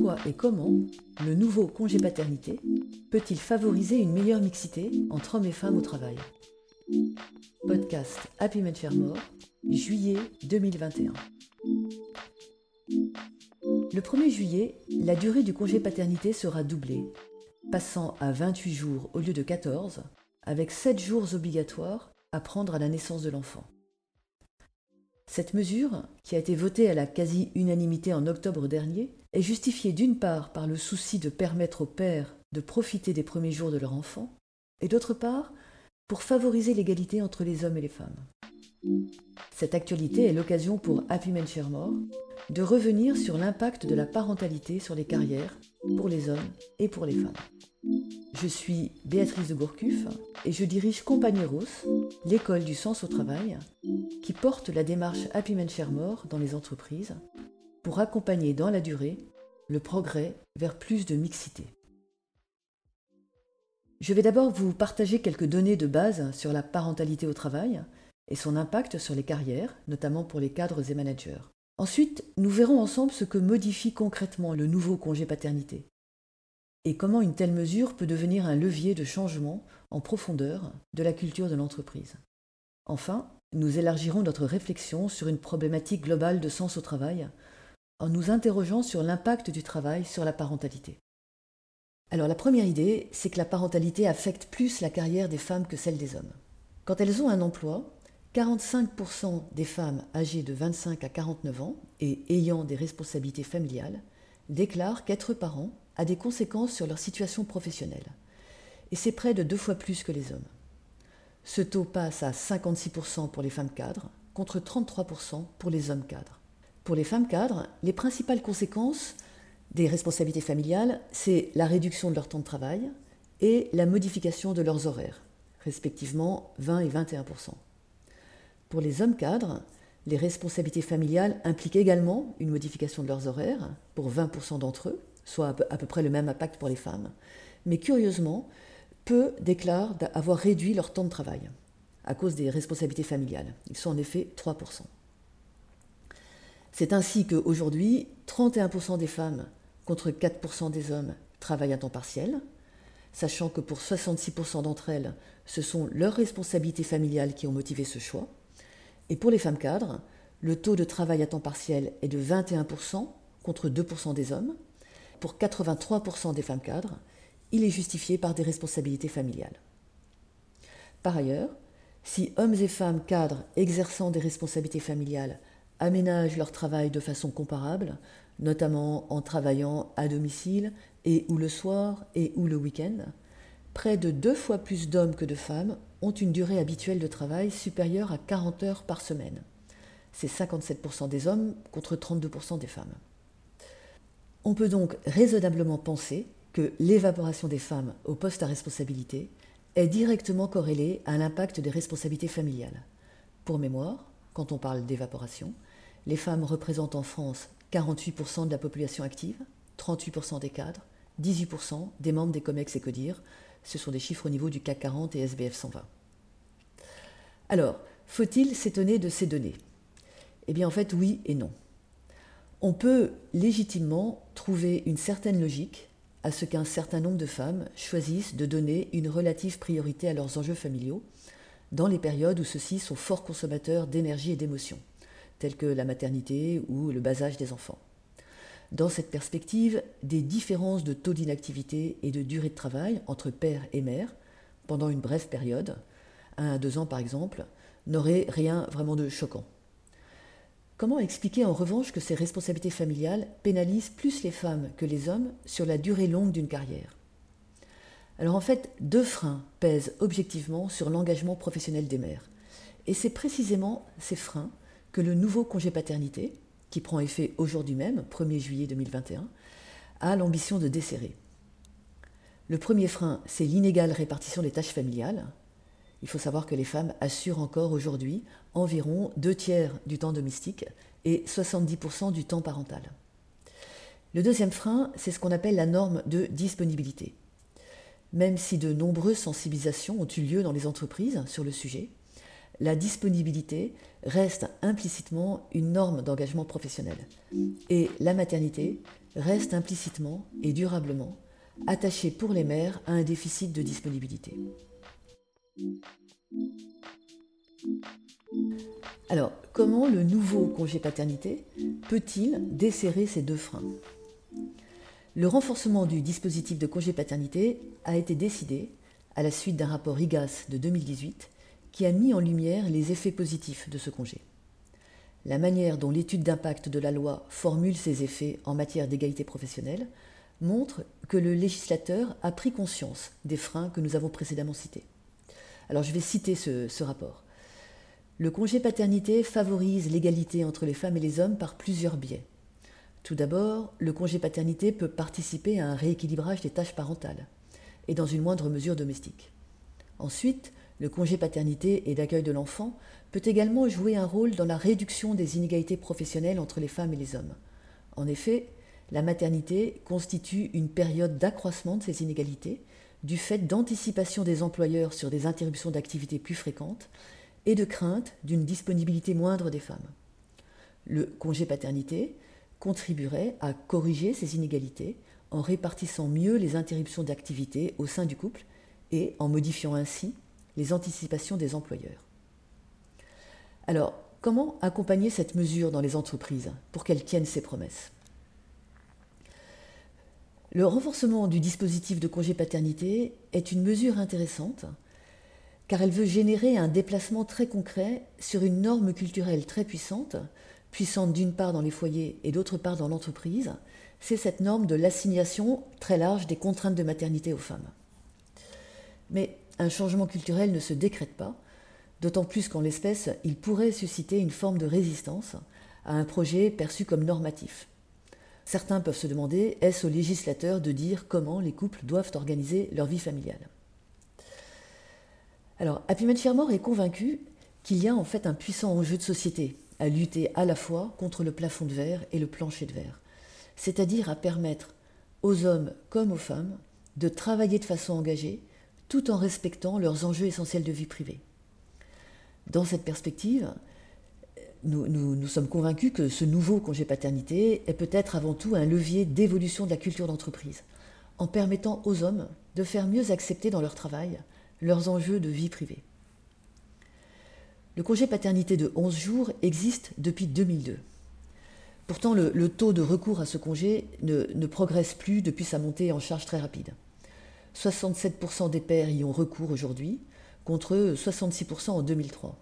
pourquoi et comment le nouveau congé paternité peut-il favoriser une meilleure mixité entre hommes et femmes au travail? Podcast Happy Men More, juillet 2021. Le 1er juillet, la durée du congé paternité sera doublée, passant à 28 jours au lieu de 14, avec 7 jours obligatoires à prendre à la naissance de l'enfant. Cette mesure, qui a été votée à la quasi-unanimité en octobre dernier, est justifiée d'une part par le souci de permettre aux pères de profiter des premiers jours de leur enfant, et d'autre part pour favoriser l'égalité entre les hommes et les femmes. Cette actualité est l'occasion pour Happy Men de revenir sur l'impact de la parentalité sur les carrières pour les hommes et pour les femmes. Je suis Béatrice de Gourcuff et je dirige Compagneros, l'école du sens au travail, qui porte la démarche Happy Men Shermore dans les entreprises pour accompagner dans la durée le progrès vers plus de mixité. Je vais d'abord vous partager quelques données de base sur la parentalité au travail et son impact sur les carrières, notamment pour les cadres et managers. Ensuite, nous verrons ensemble ce que modifie concrètement le nouveau congé paternité et comment une telle mesure peut devenir un levier de changement en profondeur de la culture de l'entreprise? Enfin, nous élargirons notre réflexion sur une problématique globale de sens au travail en nous interrogeant sur l'impact du travail sur la parentalité. Alors la première idée, c'est que la parentalité affecte plus la carrière des femmes que celle des hommes. Quand elles ont un emploi, 45% des femmes âgées de 25 à 49 ans et ayant des responsabilités familiales déclarent qu'être parent a des conséquences sur leur situation professionnelle. Et c'est près de deux fois plus que les hommes. Ce taux passe à 56% pour les femmes cadres contre 33% pour les hommes cadres. Pour les femmes cadres, les principales conséquences des responsabilités familiales, c'est la réduction de leur temps de travail et la modification de leurs horaires, respectivement 20 et 21% Pour les hommes cadres, les responsabilités familiales impliquent également une modification de leurs horaires pour 20% d'entre eux, soit à peu près le même impact pour les femmes. Mais curieusement, peu déclarent avoir réduit leur temps de travail à cause des responsabilités familiales. Ils sont en effet 3% C'est ainsi qu'aujourd'hui, 31% des femmes contre 4% des hommes travaillent à temps partiel, sachant que pour 66% d'entre elles, ce sont leurs responsabilités familiales qui ont motivé ce choix. Et pour les femmes cadres, le taux de travail à temps partiel est de 21% contre 2% des hommes. Pour 83% des femmes cadres, il est justifié par des responsabilités familiales. Par ailleurs, si hommes et femmes cadres exerçant des responsabilités familiales aménagent leur travail de façon comparable, notamment en travaillant à domicile et ou le soir et ou le week-end, près de deux fois plus d'hommes que de femmes ont une durée habituelle de travail supérieure à 40 heures par semaine. C'est 57% des hommes contre 32% des femmes. On peut donc raisonnablement penser que l'évaporation des femmes au poste à responsabilité est directement corrélée à l'impact des responsabilités familiales. Pour mémoire, quand on parle d'évaporation, les femmes représentent en France 48% de la population active, 38% des cadres, 18% des membres des COMEX et CODIR. Ce sont des chiffres au niveau du CAC 40 et SBF 120. Alors, faut-il s'étonner de ces données? Eh bien, en fait, oui et non. On peut légitimement trouver une certaine logique à ce qu'un certain nombre de femmes choisissent de donner une relative priorité à leurs enjeux familiaux dans les périodes où ceux-ci sont forts consommateurs d'énergie et d'émotions tels que la maternité ou le bas âge des enfants. Dans cette perspective, des différences de taux d'inactivité et de durée de travail entre père et mère, pendant une brève période, un à deux ans par exemple, n'auraient rien vraiment de choquant. Comment expliquer en revanche que ces responsabilités familiales pénalisent plus les femmes que les hommes sur la durée longue d'une carrière? Alors en fait, deux freins pèsent objectivement sur l'engagement professionnel des mères. Et c'est précisément ces freins que le nouveau congé paternité, qui prend effet aujourd'hui même, 1er juillet 2021, a l'ambition de desserrer. Le premier frein, c'est l'inégale répartition des tâches familiales. Il faut savoir que les femmes assurent encore aujourd'hui environ deux tiers du temps domestique et 70% du temps parental. Le deuxième frein, c'est ce qu'on appelle la norme de disponibilité. Même si de nombreuses sensibilisations ont eu lieu dans les entreprises sur le sujet, la disponibilité reste implicitement une norme d'engagement professionnel. Et la maternité reste implicitement et durablement attaché pour les mères à un déficit de disponibilité. Alors, comment le nouveau congé paternité peut-il desserrer ces deux freins? Le renforcement du dispositif de congé paternité a été décidé à la suite d'un rapport IGAS de 2018 qui a mis en lumière les effets positifs de ce congé. La manière dont l'étude d'impact de la loi formule ses effets en matière d'égalité professionnelle montre que le législateur a pris conscience des freins que nous avons précédemment cités. Alors je vais citer ce, rapport. Le congé paternité favorise l'égalité entre les femmes et les hommes par plusieurs biais. Tout d'abord, le congé paternité peut participer à un rééquilibrage des tâches parentales et dans une moindre mesure domestique. Ensuite, le congé paternité et d'accueil de l'enfant peut également jouer un rôle dans la réduction des inégalités professionnelles entre les femmes et les hommes. En effet, la maternité constitue une période d'accroissement de ces inégalités du fait d'anticipation des employeurs sur des interruptions d'activité plus fréquentes et de crainte d'une disponibilité moindre des femmes. Le congé paternité contribuerait à corriger ces inégalités en répartissant mieux les interruptions d'activité au sein du couple et en modifiant ainsi les anticipations des employeurs. Alors, comment accompagner cette mesure dans les entreprises pour qu'elles tiennent ses promesses? Le renforcement du dispositif de congé paternité est une mesure intéressante car elle veut générer un déplacement très concret sur une norme culturelle très puissante, puissante d'une part dans les foyers et d'autre part dans l'entreprise, c'est cette norme de l'assignation très large des contraintes de maternité aux femmes. Mais un changement culturel ne se décrète pas, d'autant plus qu'en l'espèce, il pourrait susciter une forme de résistance à un projet perçu comme normatif. Certains peuvent se demander, est-ce au législateur de dire comment les couples doivent organiser leur vie familiale? Alors, Happy Chermore est convaincu qu'il y a en fait un puissant enjeu de société à lutter à la fois contre le plafond de verre et le plancher de verre, c'est-à-dire à permettre aux hommes comme aux femmes de travailler de façon engagée tout en respectant leurs enjeux essentiels de vie privée. Dans cette perspective, nous, sommes convaincus que ce nouveau congé paternité est peut-être avant tout un levier d'évolution de la culture d'entreprise, en permettant aux hommes de faire mieux accepter dans leur travail leurs enjeux de vie privée. Le congé paternité de 11 jours existe depuis 2002. Pourtant, le, taux de recours à ce congé ne, ne, progresse plus depuis sa montée en charge très rapide. 67% des pères y ont recours aujourd'hui, contre 66% en 2003.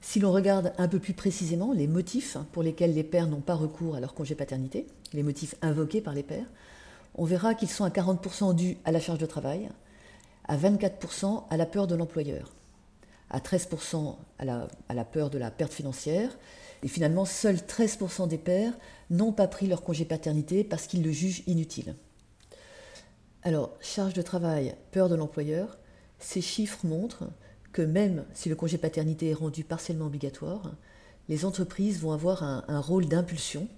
Si l'on regarde un peu plus précisément les motifs pour lesquels les pères n'ont pas recours à leur congé paternité, les motifs invoqués par les pères, on verra qu'ils sont à 40% dus à la charge de travail, à 24% à la peur de l'employeur, à 13% à la, peur de la perte financière, et finalement seuls 13% des pères n'ont pas pris leur congé paternité parce qu'ils le jugent inutile. Alors, charge de travail, peur de l'employeur, ces chiffres montrent même si le congé paternité est rendu partiellement obligatoire, les entreprises vont avoir un, rôle d'impulsion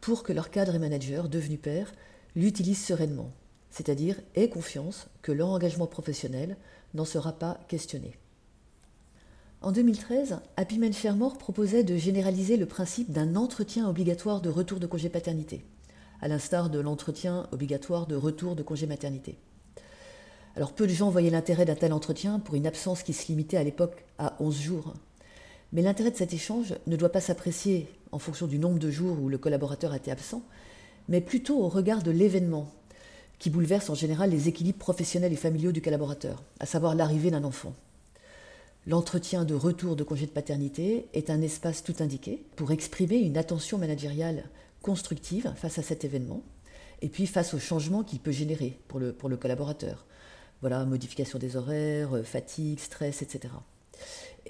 pour que leurs cadres et managers devenus pères l'utilisent sereinement c'est-à-dire aient confiance que leur engagement professionnel n'en sera pas questionné. En 2013, Happy Men proposait de généraliser le principe d'un entretien obligatoire de retour de congé paternité, à l'instar de l'entretien obligatoire de retour de congé maternité. Alors peu de gens voyaient l'intérêt d'un tel entretien pour une absence qui se limitait à l'époque à 11 jours. Mais l'intérêt de cet échange ne doit pas s'apprécier en fonction du nombre de jours où le collaborateur a été absent, mais plutôt au regard de l'événement qui bouleverse en général les équilibres professionnels et familiaux du collaborateur, à savoir l'arrivée d'un enfant. L'entretien de retour de congé de paternité est un espace tout indiqué pour exprimer une attention managériale constructive face à cet événement et puis face aux changements qu'il peut générer pour le, pour le collaborateur. Voilà, modification des horaires, fatigue, stress, etc.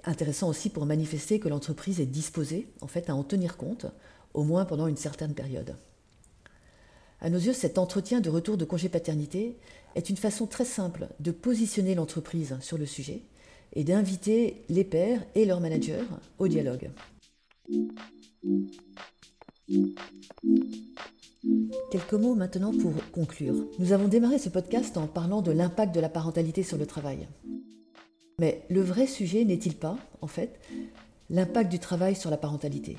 Intéressant aussi pour manifester que l'entreprise est disposée en fait à en tenir compte, au moins pendant une certaine période. À nos yeux, cet entretien de retour de congé paternité est une façon très simple de positionner l'entreprise sur le sujet et d'inviter les pairs et leurs managers au dialogue. Quelques mots maintenant pour conclure. Nous avons démarré ce podcast en parlant de l'impact de la parentalité sur le travail. Mais le vrai sujet n'est-il pas, en fait, l'impact du travail sur la parentalité?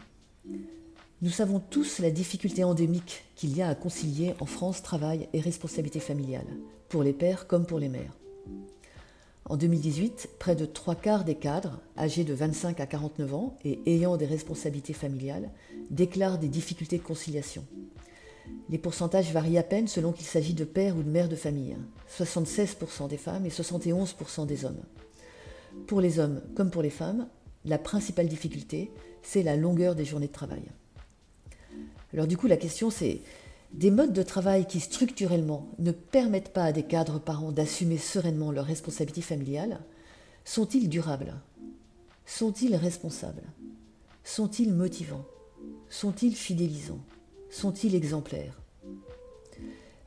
Nous savons tous la difficulté endémique qu'il y a à concilier en France travail et responsabilité familiale, pour les pères comme pour les mères. En 2018, près de trois quarts des cadres, âgés de 25 à 49 ans et ayant des responsabilités familiales, déclarent des difficultés de conciliation. Les pourcentages varient à peine selon qu'il s'agit de pères ou de mères de famille, 76% des femmes et 71% des hommes. Pour les hommes comme pour les femmes, la principale difficulté, c'est la longueur des journées de travail. Alors du coup, la question c'est des modes de travail qui structurellement ne permettent pas à des cadres parents d'assumer sereinement leurs responsabilités familiales, sont-ils durables? Sont-ils responsables? Sont-ils motivants? Sont-ils fidélisants? Sont-ils exemplaires?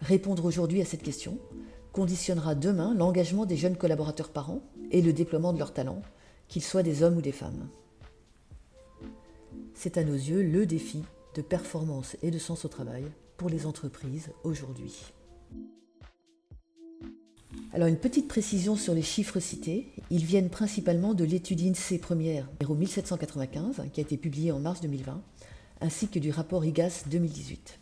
Répondre aujourd'hui à cette question conditionnera demain l'engagement des jeunes collaborateurs parents et le déploiement de leurs talents, qu'ils soient des hommes ou des femmes. C'est à nos yeux le défi de performance et de sens au travail pour les entreprises aujourd'hui. Alors une petite précision sur les chiffres cités. Ils viennent principalement de l'étude INSEE première, numéro 1795, qui a été publiée en mars 2020, ainsi que du rapport IGAS 2018.